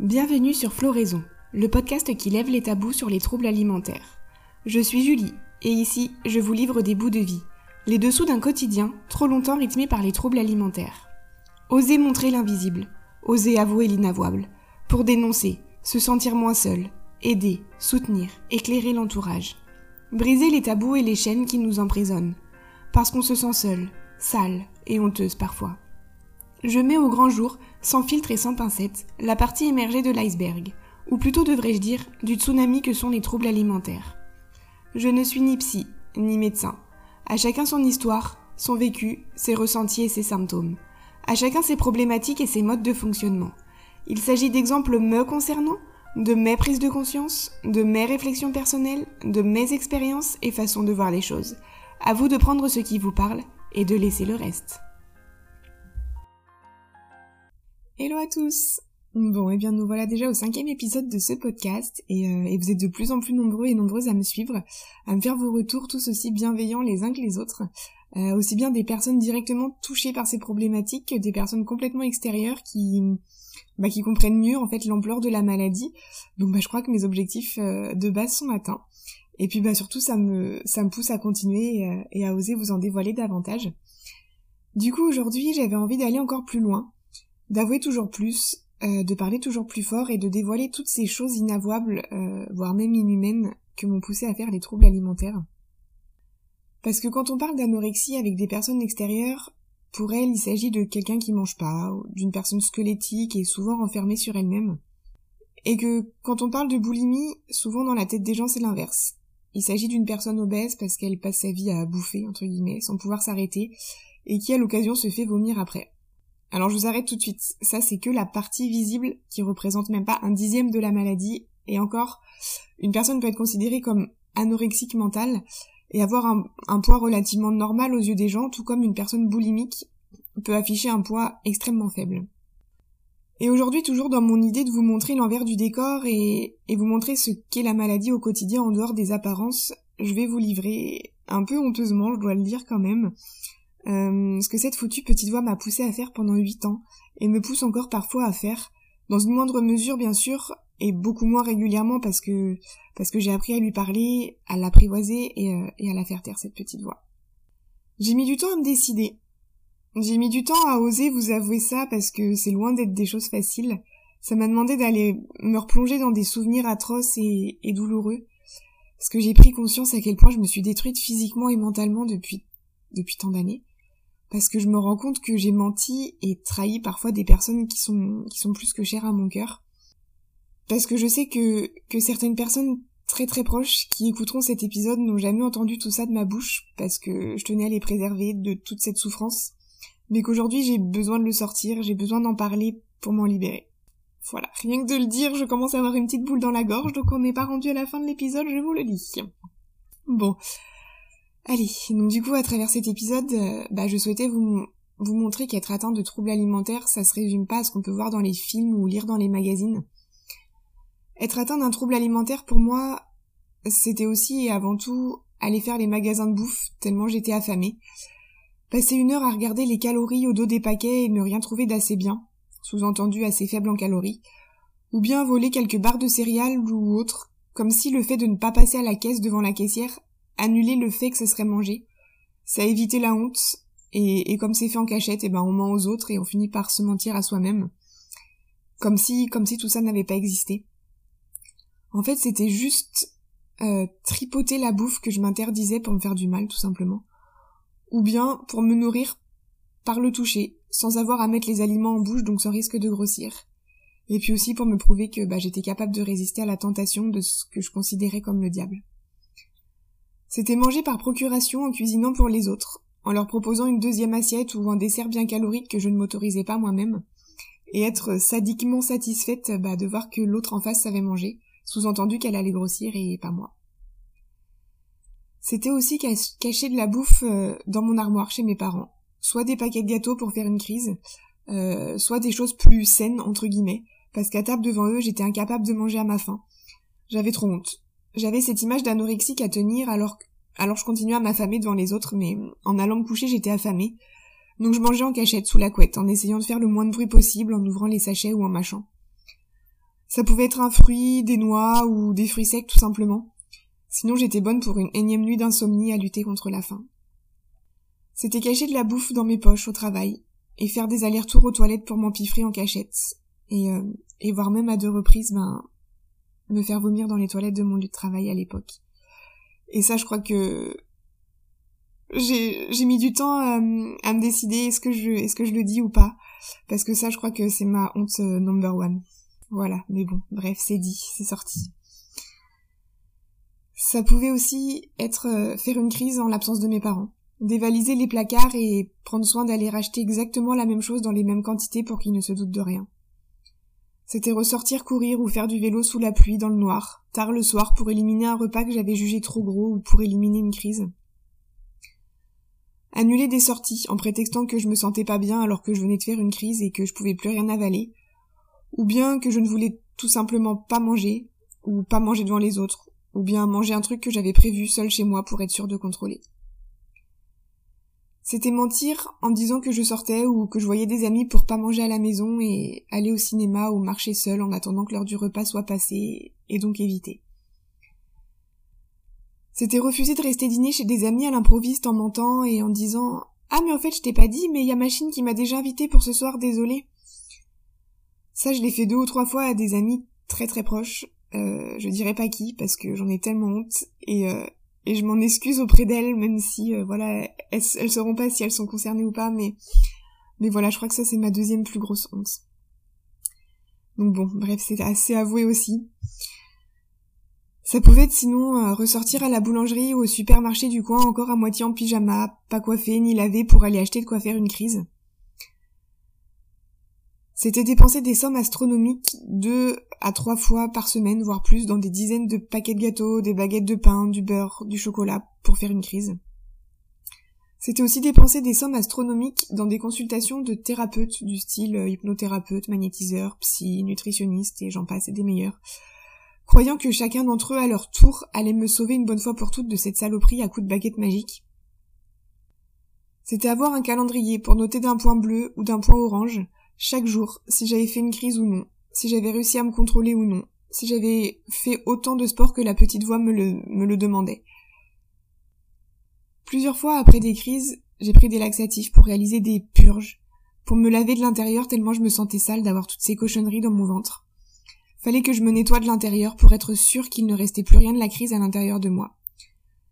Bienvenue sur Floraison, le podcast qui lève les tabous sur les troubles alimentaires. Je suis Julie, et ici, je vous livre des bouts de vie, les dessous d'un quotidien trop longtemps rythmé par les troubles alimentaires. Osez montrer l'invisible, osez avouer l'inavouable, pour dénoncer, se sentir moins seul, aider, soutenir, éclairer l'entourage. Briser les tabous et les chaînes qui nous emprisonnent, parce qu'on se sent seul, sale et honteuse parfois. Je mets au grand jour, sans filtre et sans pincette, la partie émergée de l'iceberg, ou plutôt devrais-je dire du tsunami que sont les troubles alimentaires. Je ne suis ni psy, ni médecin. À chacun son histoire, son vécu, ses ressentis et ses symptômes. À chacun ses problématiques et ses modes de fonctionnement. Il s'agit d'exemples me concernant, de mes prises de conscience, de mes réflexions personnelles, de mes expériences et façons de voir les choses. À vous de prendre ce qui vous parle et de laisser le reste. Hello à tous Bon, et eh bien nous voilà déjà au cinquième épisode de ce podcast et, euh, et, vous êtes de plus en plus nombreux et nombreuses à me suivre, à me faire vos retours tous aussi bienveillants les uns que les autres, euh, aussi bien des personnes directement touchées par ces problématiques que des personnes complètement extérieures qui, bah, qui comprennent mieux en fait l'ampleur de la maladie. Donc bah, je crois que mes objectifs euh, de base sont atteints. Et puis bah surtout ça me ça me pousse à continuer et, et à oser vous en dévoiler davantage. Du coup aujourd'hui j'avais envie d'aller encore plus loin d'avouer toujours plus, euh, de parler toujours plus fort et de dévoiler toutes ces choses inavouables, euh, voire même inhumaines, que m'ont poussé à faire les troubles alimentaires. Parce que quand on parle d'anorexie avec des personnes extérieures, pour elles, il s'agit de quelqu'un qui mange pas, d'une personne squelettique et souvent renfermée sur elle-même. Et que quand on parle de boulimie, souvent dans la tête des gens c'est l'inverse. Il s'agit d'une personne obèse parce qu'elle passe sa vie à bouffer, entre guillemets, sans pouvoir s'arrêter, et qui à l'occasion se fait vomir après. Alors je vous arrête tout de suite. Ça c'est que la partie visible qui représente même pas un dixième de la maladie. Et encore, une personne peut être considérée comme anorexique mentale et avoir un, poids relativement normal aux yeux des gens, tout comme une personne boulimique peut afficher un poids extrêmement faible. Et aujourd'hui, toujours dans mon idée de vous montrer l'envers du décor et, et vous montrer ce qu'est la maladie au quotidien en dehors des apparences, je vais vous livrer, un peu honteusement, je dois le dire quand même, euh, ce que cette foutue petite voix m'a poussé à faire pendant huit ans, et me pousse encore parfois à faire, dans une moindre mesure bien sûr, et beaucoup moins régulièrement parce que parce que j'ai appris à lui parler, à l'apprivoiser et, euh, et à la faire taire cette petite voix. J'ai mis du temps à me décider. J'ai mis du temps à oser vous avouer ça parce que c'est loin d'être des choses faciles. Ça m'a demandé d'aller me replonger dans des souvenirs atroces et, et douloureux. Parce que j'ai pris conscience à quel point je me suis détruite physiquement et mentalement depuis, depuis tant d'années parce que je me rends compte que j'ai menti et trahi parfois des personnes qui sont plus que chères à mon cœur. Parce que je sais que que certaines personnes très très proches qui écouteront cet épisode n'ont jamais entendu tout ça de ma bouche parce que je tenais à les préserver de toute cette souffrance, mais qu'aujourd'hui j'ai besoin de le sortir, j'ai besoin d'en parler pour m'en libérer. Voilà, rien que de le dire, je commence à avoir une petite boule dans la gorge, donc on n'est pas rendu à la fin de l'épisode, je vous le dis. Bon, Allez, donc du coup, à travers cet épisode, euh, bah, je souhaitais vous, vous montrer qu'être atteint de troubles alimentaires, ça se résume pas à ce qu'on peut voir dans les films ou lire dans les magazines. Être atteint d'un trouble alimentaire, pour moi, c'était aussi et avant tout aller faire les magasins de bouffe, tellement j'étais affamée. Passer une heure à regarder les calories au dos des paquets et ne rien trouver d'assez bien, sous-entendu assez faible en calories, ou bien voler quelques barres de céréales ou autres, comme si le fait de ne pas passer à la caisse devant la caissière annuler le fait que ça serait mangé. Ça évité la honte, et, comme c'est fait en cachette, et ben on ment aux autres et on finit par se mentir à soi-même. Comme si, comme si tout ça n'avait pas existé. En fait, c'était juste euh, tripoter la bouffe que je m'interdisais pour me faire du mal, tout simplement. Ou bien pour me nourrir par le toucher, sans avoir à mettre les aliments en bouche, donc sans risque de grossir. Et puis aussi pour me prouver que bah, j'étais capable de résister à la tentation de ce que je considérais comme le diable. C'était manger par procuration en cuisinant pour les autres, en leur proposant une deuxième assiette ou un dessert bien calorique que je ne m'autorisais pas moi-même, et être sadiquement satisfaite bah, de voir que l'autre en face savait manger, sous-entendu qu'elle allait grossir et pas moi. C'était aussi cacher de la bouffe euh, dans mon armoire chez mes parents, soit des paquets de gâteaux pour faire une crise, euh, soit des choses plus saines entre guillemets, parce qu'à table devant eux j'étais incapable de manger à ma faim. J'avais trop honte. J'avais cette image d'anorexique à tenir alors, alors je continuais à m'affamer devant les autres, mais en allant me coucher j'étais affamée. Donc je mangeais en cachette sous la couette, en essayant de faire le moins de bruit possible, en ouvrant les sachets ou en mâchant. Ça pouvait être un fruit, des noix ou des fruits secs tout simplement. Sinon j'étais bonne pour une énième nuit d'insomnie à lutter contre la faim. C'était cacher de la bouffe dans mes poches au travail, et faire des allers-retours aux toilettes pour m'empiffrer en cachette, et, euh, et voir même à deux reprises, ben, me faire vomir dans les toilettes de mon lieu de travail à l'époque. Et ça, je crois que j'ai mis du temps à, à me décider est-ce que je est-ce que je le dis ou pas parce que ça je crois que c'est ma honte euh, number one voilà mais bon bref c'est dit c'est sorti ça pouvait aussi être euh, faire une crise en l'absence de mes parents dévaliser les placards et prendre soin d'aller racheter exactement la même chose dans les mêmes quantités pour qu'ils ne se doutent de rien. C'était ressortir courir ou faire du vélo sous la pluie dans le noir, tard le soir pour éliminer un repas que j'avais jugé trop gros ou pour éliminer une crise. Annuler des sorties en prétextant que je me sentais pas bien alors que je venais de faire une crise et que je pouvais plus rien avaler, ou bien que je ne voulais tout simplement pas manger, ou pas manger devant les autres, ou bien manger un truc que j'avais prévu seul chez moi pour être sûr de contrôler. C'était mentir en disant que je sortais ou que je voyais des amis pour pas manger à la maison et aller au cinéma ou marcher seul en attendant que l'heure du repas soit passée et donc éviter. C'était refuser de rester dîner chez des amis à l'improviste en mentant et en disant Ah mais en fait je t'ai pas dit mais y a machine qui m'a déjà invité pour ce soir, désolé. Ça je l'ai fait deux ou trois fois à des amis très très proches. Euh, je dirais pas qui parce que j'en ai tellement honte et euh, et je m'en excuse auprès d'elles, même si euh, voilà, elles, sauront pas si elles sont concernées ou pas, mais mais voilà, je crois que ça c'est ma deuxième plus grosse honte. Donc bon, bref, c'est assez avoué aussi. Ça pouvait être sinon euh, ressortir à la boulangerie ou au supermarché du coin encore à moitié en pyjama, pas coiffé ni lavé pour aller acheter de quoi faire une crise. C'était dépenser des sommes astronomiques deux à trois fois par semaine, voire plus, dans des dizaines de paquets de gâteaux, des baguettes de pain, du beurre, du chocolat, pour faire une crise. C'était aussi dépenser des sommes astronomiques dans des consultations de thérapeutes du style euh, hypnothérapeute, magnétiseur, psy, nutritionniste et j'en passe et des meilleurs, croyant que chacun d'entre eux à leur tour allait me sauver une bonne fois pour toutes de cette saloperie à coups de baguette magique. C'était avoir un calendrier pour noter d'un point bleu ou d'un point orange, chaque jour, si j'avais fait une crise ou non, si j'avais réussi à me contrôler ou non, si j'avais fait autant de sport que la petite voix me le, demandait. Plusieurs fois après des crises, j'ai pris des laxatifs pour réaliser des purges, pour me laver de l'intérieur tellement je me sentais sale d'avoir toutes ces cochonneries dans mon ventre. Fallait que je me nettoie de l'intérieur pour être sûr qu'il ne restait plus rien de la crise à l'intérieur de moi.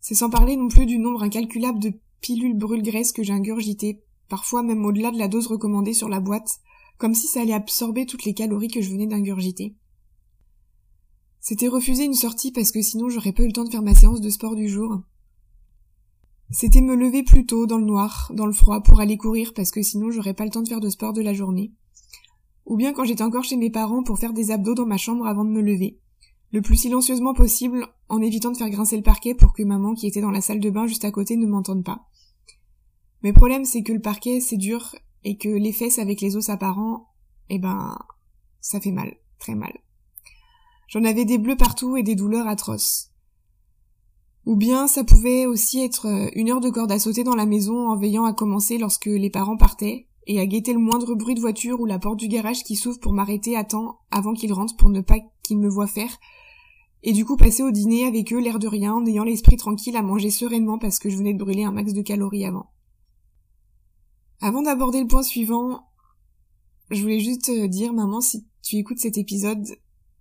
C'est sans parler non plus du nombre incalculable de pilules brûle-graisse que j'ai ingurgitées, parfois même au-delà de la dose recommandée sur la boîte, comme si ça allait absorber toutes les calories que je venais d'ingurgiter. C'était refuser une sortie parce que sinon j'aurais pas eu le temps de faire ma séance de sport du jour. C'était me lever plus tôt dans le noir, dans le froid, pour aller courir parce que sinon j'aurais pas le temps de faire de sport de la journée. Ou bien quand j'étais encore chez mes parents pour faire des abdos dans ma chambre avant de me lever. Le plus silencieusement possible, en évitant de faire grincer le parquet pour que maman qui était dans la salle de bain juste à côté ne m'entende pas. Mais le problème c'est que le parquet c'est dur et que les fesses avec les os apparents, eh ben, ça fait mal, très mal. J'en avais des bleus partout et des douleurs atroces. Ou bien ça pouvait aussi être euh, une heure de corde à sauter dans la maison en veillant à commencer lorsque les parents partaient, et à guetter le moindre bruit de voiture ou la porte du garage qui s'ouvre pour m'arrêter à temps avant qu'ils rentrent pour ne pas qu'ils me voient faire, et du coup passer au dîner avec eux l'air de rien en ayant l'esprit tranquille à manger sereinement parce que je venais de brûler un max de calories avant. Avant d'aborder le point suivant, je voulais juste te dire, maman, si tu écoutes cet épisode,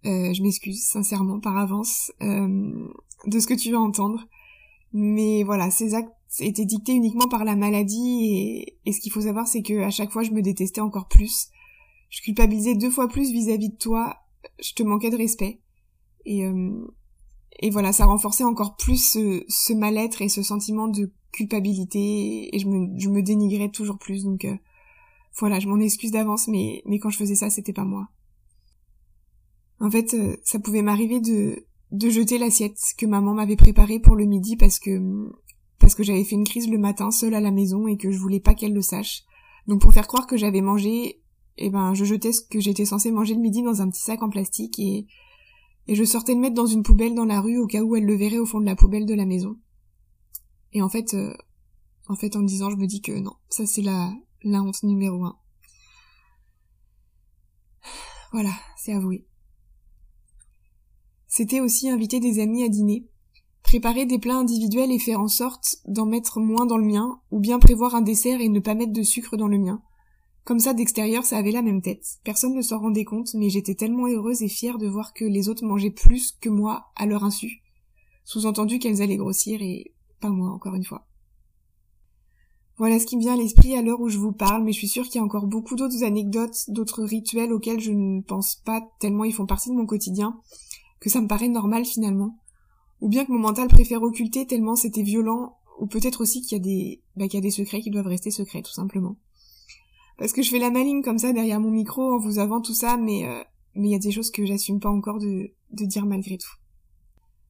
euh, je m'excuse sincèrement par avance euh, de ce que tu vas entendre. Mais voilà, ces actes étaient dictés uniquement par la maladie et, ce qu'il faut savoir, c'est que à chaque fois, je me détestais encore plus. Je culpabilisais deux fois plus vis-à-vis de toi. Je te manquais de respect. Et, euh, voilà, ça renforçait encore plus ce, ce mal-être et ce sentiment de culpabilité et je me, je dénigrais toujours plus. Donc euh, voilà, je m'en excuse d'avance, mais, mais quand je faisais ça, c'était pas moi. En fait, euh, ça pouvait m'arriver de, de jeter l'assiette que maman m'avait préparée pour le midi parce que parce que j'avais fait une crise le matin seule à la maison et que je voulais pas qu'elle le sache. Donc pour faire croire que j'avais mangé, eh ben je jetais ce que j'étais censée manger le midi dans un petit sac en plastique et et je sortais le mettre dans une poubelle dans la rue au cas où elle le verrait au fond de la poubelle de la maison. Et en fait, euh, en fait, en disant, je me dis que non, ça c'est la, la honte numéro un. Voilà, c'est avoué. c'était aussi inviter des amis à dîner, préparer des plats individuels et faire en sorte d'en mettre moins dans le mien, ou bien prévoir un dessert et ne pas mettre de sucre dans le mien. Comme ça, d'extérieur, ça avait la même tête. Personne ne s'en rendait compte, mais j'étais tellement heureuse et fière de voir que les autres mangeaient plus que moi à leur insu. Sous-entendu qu'elles allaient grossir et pas moi, encore une fois. Voilà ce qui me vient à l'esprit à l'heure où je vous parle, mais je suis sûre qu'il y a encore beaucoup d'autres anecdotes, d'autres rituels auxquels je ne pense pas tellement ils font partie de mon quotidien, que ça me paraît normal finalement. Ou bien que mon mental préfère occulter tellement c'était violent, ou peut-être aussi qu'il y a des, bah, qu'il y a des secrets qui doivent rester secrets, tout simplement. Parce que je fais la maligne comme ça derrière mon micro en vous avouant tout ça, mais, euh, mais il y a des choses que j'assume pas encore de dire malgré tout.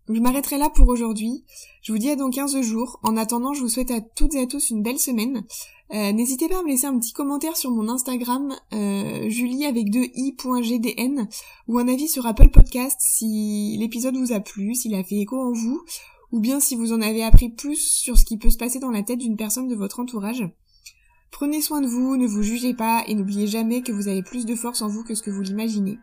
Je m'arrêterai là pour aujourd'hui. Je vous dis à dans 15 jours. En attendant, je vous souhaite à toutes et à tous une belle semaine. Euh, n'hésitez pas à me laisser un petit commentaire sur mon Instagram, euh, Julie avec deux i.gdn, ou un avis sur Apple Podcast si l'épisode vous a plu, s'il a fait écho en vous, ou bien si vous en avez appris plus sur ce qui peut se passer dans la tête d'une personne de votre entourage. Prenez soin de vous, ne vous jugez pas et n'oubliez jamais que vous avez plus de force en vous que ce que vous l'imaginez.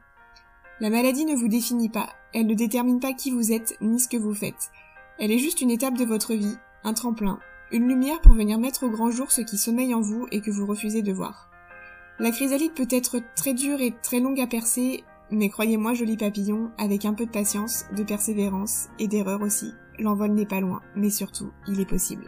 La maladie ne vous définit pas, elle ne détermine pas qui vous êtes ni ce que vous faites. Elle est juste une étape de votre vie, un tremplin, une lumière pour venir mettre au grand jour ce qui sommeille en vous et que vous refusez de voir. La chrysalide peut être très dure et très longue à percer, mais croyez-moi, joli papillon, avec un peu de patience, de persévérance et d'erreur aussi, l'envol n'est pas loin, mais surtout, il est possible.